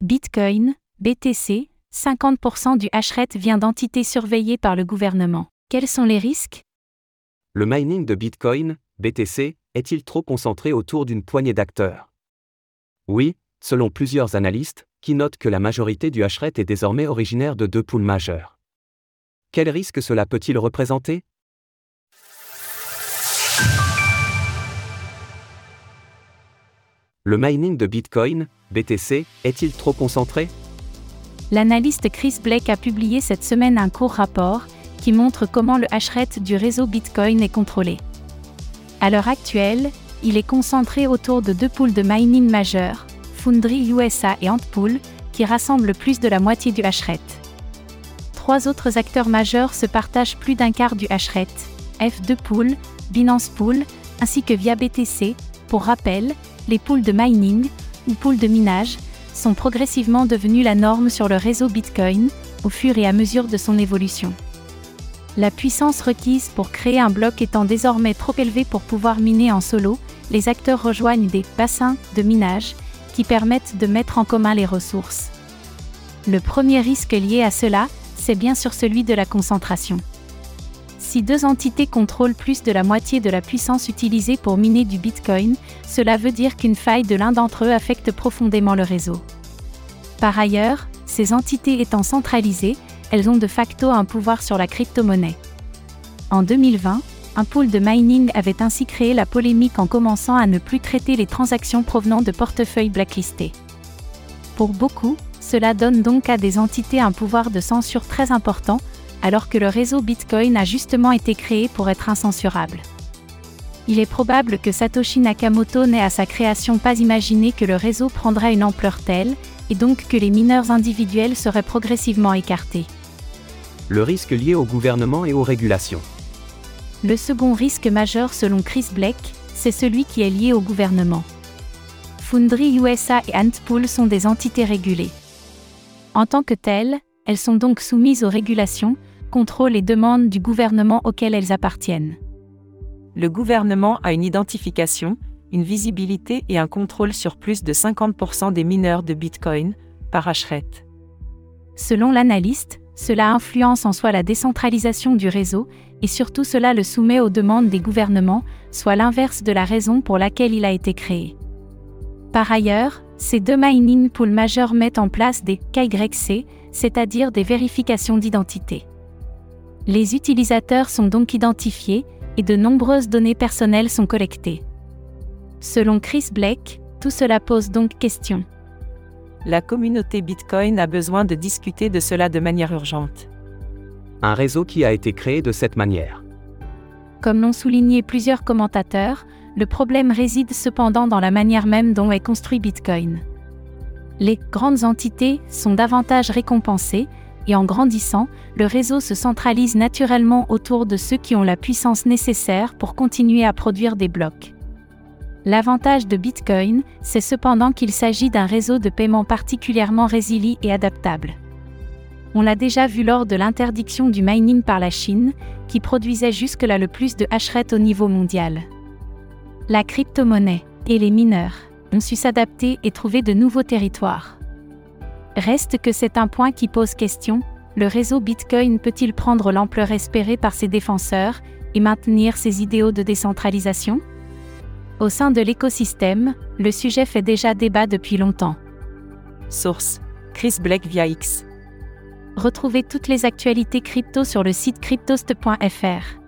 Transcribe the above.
Bitcoin, BTC, 50% du hashrate vient d'entités surveillées par le gouvernement. Quels sont les risques? Le mining de Bitcoin, BTC, est-il trop concentré autour d'une poignée d'acteurs? Oui, selon plusieurs analystes, qui notent que la majorité du hashrate est désormais originaire de deux poules majeures. Quel risque cela peut-il représenter? Le mining de Bitcoin, BTC, est-il trop concentré? L'analyste Chris Blake a publié cette semaine un court rapport qui montre comment le hashrate du réseau Bitcoin est contrôlé. À l'heure actuelle, il est concentré autour de deux pools de mining majeurs, Foundry USA et Antpool, qui rassemblent plus de la moitié du hashrate. Trois autres acteurs majeurs se partagent plus d'un quart du hashrate, F2 Pool, Binance Pool, ainsi que via BTC. Pour rappel, les pools de mining, ou pools de minage, sont progressivement devenus la norme sur le réseau Bitcoin, au fur et à mesure de son évolution. La puissance requise pour créer un bloc étant désormais trop élevée pour pouvoir miner en solo, les acteurs rejoignent des bassins de minage qui permettent de mettre en commun les ressources. Le premier risque lié à cela, c'est bien sûr celui de la concentration. Si deux entités contrôlent plus de la moitié de la puissance utilisée pour miner du Bitcoin, cela veut dire qu'une faille de l'un d'entre eux affecte profondément le réseau. Par ailleurs, ces entités étant centralisées, elles ont de facto un pouvoir sur la crypto-monnaie. En 2020, un pool de mining avait ainsi créé la polémique en commençant à ne plus traiter les transactions provenant de portefeuilles blacklistés. Pour beaucoup, cela donne donc à des entités un pouvoir de censure très important, alors que le réseau Bitcoin a justement été créé pour être incensurable. Il est probable que Satoshi Nakamoto n'ait à sa création pas imaginé que le réseau prendrait une ampleur telle, et donc que les mineurs individuels seraient progressivement écartés. Le risque lié au gouvernement et aux régulations. Le second risque majeur selon Chris Blake, c'est celui qui est lié au gouvernement. Foundry USA et Antpool sont des entités régulées. En tant que telles, elles sont donc soumises aux régulations, contrôle et demande du gouvernement auquel elles appartiennent. Le gouvernement a une identification, une visibilité et un contrôle sur plus de 50% des mineurs de Bitcoin, par hashrate. Selon l'analyste, cela influence en soi la décentralisation du réseau, et surtout cela le soumet aux demandes des gouvernements, soit l'inverse de la raison pour laquelle il a été créé. Par ailleurs, ces deux mining pools majeurs mettent en place des KYC, c'est-à-dire des vérifications d'identité. Les utilisateurs sont donc identifiés, et de nombreuses données personnelles sont collectées. Selon Chris Blake, tout cela pose donc question. La communauté Bitcoin a besoin de discuter de cela de manière urgente. Un réseau qui a été créé de cette manière. Comme l'ont souligné plusieurs commentateurs, le problème réside cependant dans la manière même dont est construit Bitcoin. Les grandes entités sont davantage récompensées, et en grandissant, le réseau se centralise naturellement autour de ceux qui ont la puissance nécessaire pour continuer à produire des blocs. L'avantage de Bitcoin, c'est cependant qu'il s'agit d'un réseau de paiement particulièrement résilient et adaptable. On l'a déjà vu lors de l'interdiction du mining par la Chine, qui produisait jusque-là le plus de hashrate au niveau mondial. La crypto-monnaie et les mineurs ont su s'adapter et trouver de nouveaux territoires. Reste que c'est un point qui pose question, le réseau Bitcoin peut-il prendre l'ampleur espérée par ses défenseurs et maintenir ses idéaux de décentralisation? Au sein de l'écosystème, le sujet fait déjà débat depuis longtemps. Source Chris Blake via X. Retrouvez toutes les actualités crypto sur le site cryptost.fr.